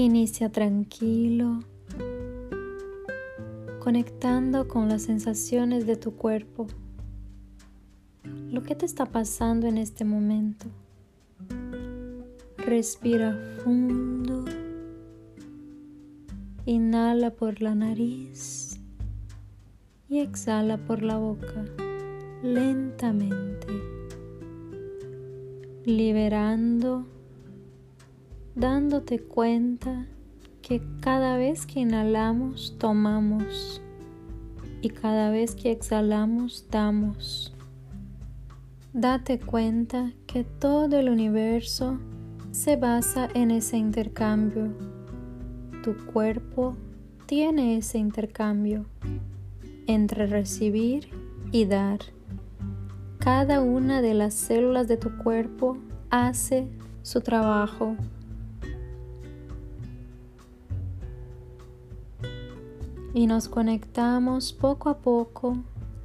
Inicia tranquilo, conectando con las sensaciones de tu cuerpo. Lo que te está pasando en este momento. Respira fundo. Inhala por la nariz y exhala por la boca lentamente, liberando dándote cuenta que cada vez que inhalamos tomamos y cada vez que exhalamos damos. Date cuenta que todo el universo se basa en ese intercambio. Tu cuerpo tiene ese intercambio entre recibir y dar. Cada una de las células de tu cuerpo hace su trabajo y nos conectamos poco a poco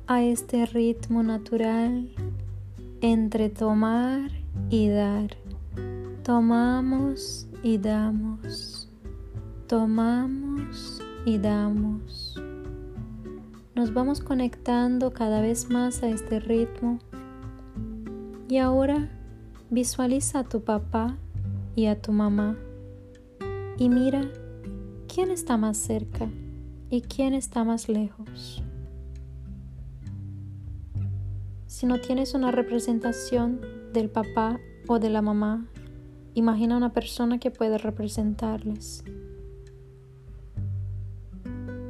a este ritmo natural entre tomar y dar. Tomamos y damos. Tomamos y damos. Nos vamos conectando cada vez más a este ritmo. Y ahora visualiza a tu papá y a tu mamá y mira quién está más cerca y quién está más lejos. Si no tienes una representación del papá o de la mamá, imagina una persona que puede representarles.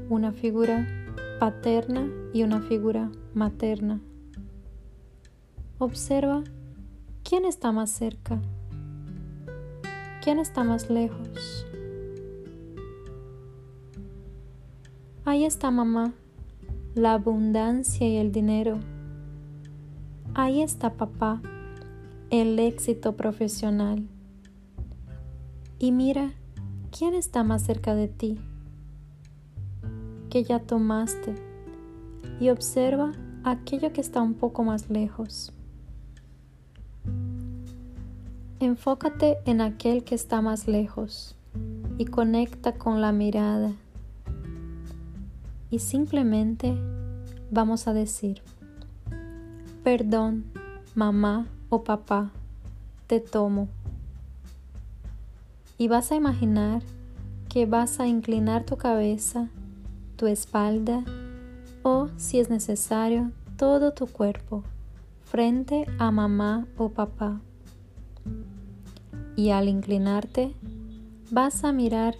Una figura paterna y una figura materna. Observa quién está más cerca, quién está más lejos. Ahí está mamá, la abundancia y el dinero. Ahí está papá, el éxito profesional. Y mira, ¿quién está más cerca de ti? Que ya tomaste. Y observa aquello que está un poco más lejos. Enfócate en aquel que está más lejos y conecta con la mirada y simplemente vamos a decir, perdón, mamá o papá, te tomo. Y vas a imaginar que vas a inclinar tu cabeza, tu espalda o, si es necesario, todo tu cuerpo frente a mamá o papá. Y al inclinarte, vas a mirar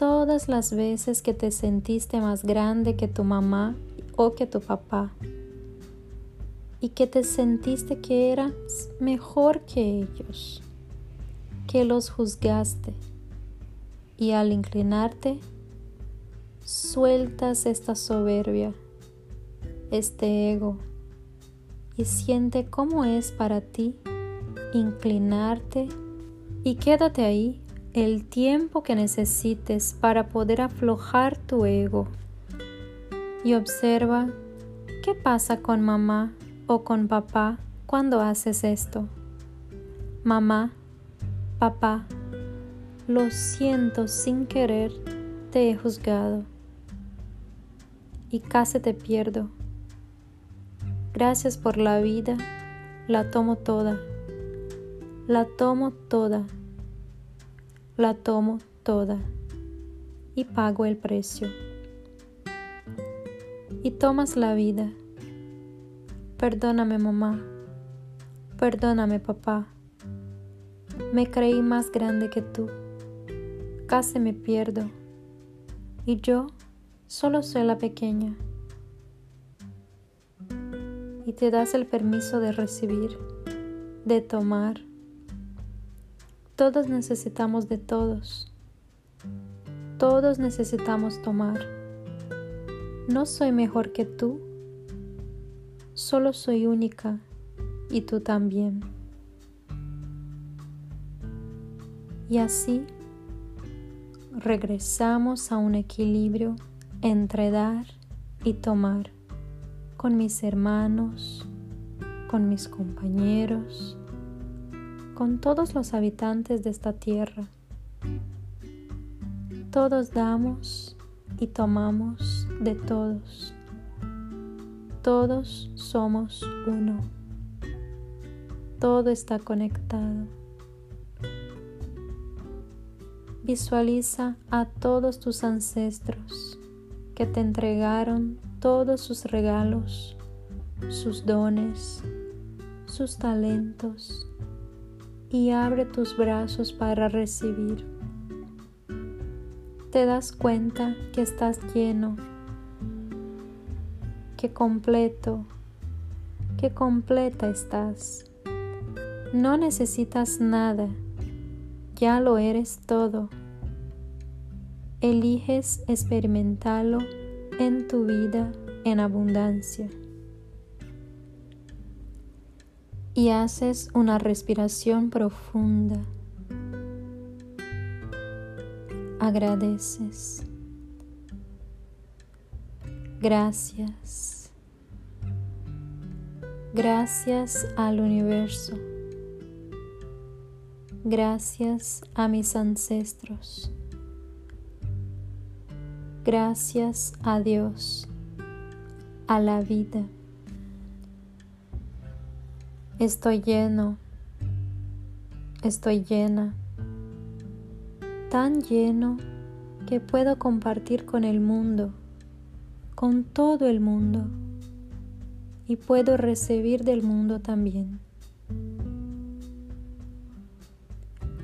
todas las veces que te sentiste más grande que tu mamá o que tu papá y que te sentiste que eras mejor que ellos, que los juzgaste y al inclinarte sueltas esta soberbia, este ego y siente cómo es para ti inclinarte y quédate ahí el tiempo que necesites para poder aflojar tu ego y observa qué pasa con mamá o con papá cuando haces esto. Mamá, papá, lo siento sin querer, te he juzgado y casi te pierdo. Gracias por la vida, la tomo toda, la tomo toda la tomo toda y pago el precio. Y tomas la vida. Perdóname mamá, perdóname papá. Me creí más grande que tú. Casi me pierdo. Y yo solo soy la pequeña. Y te das el permiso de recibir, de tomar, todos necesitamos de todos. Todos necesitamos tomar. No soy mejor que tú. Solo soy única y tú también. Y así regresamos a un equilibrio entre dar y tomar con mis hermanos, con mis compañeros, con todos los habitantes de esta tierra. Todos damos y tomamos de todos. Todos somos uno. Todo está conectado. Visualiza a todos tus ancestros que te entregaron todos sus regalos, sus dones, sus talentos y abre tus brazos para recibir. Te das cuenta que estás lleno, que completo, que completa estás. No necesitas nada, ya lo eres todo. Eliges experimentarlo en tu vida en abundancia. Y haces una respiración profunda. Agradeces. Gracias. Gracias al universo. Gracias a mis ancestros. Gracias a Dios, a la vida. Estoy lleno, estoy llena, tan lleno que puedo compartir con el mundo, con todo el mundo, y puedo recibir del mundo también.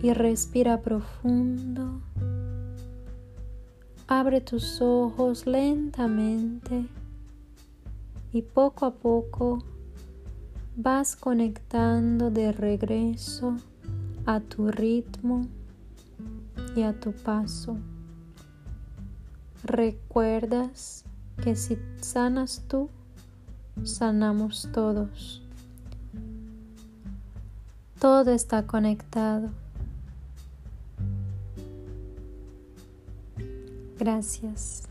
Y respira profundo. Abre tus ojos lentamente y poco a poco vas conectando de regreso a tu ritmo y a tu paso. Recuerdas que si sanas tú, sanamos todos. Todo está conectado. Gracias.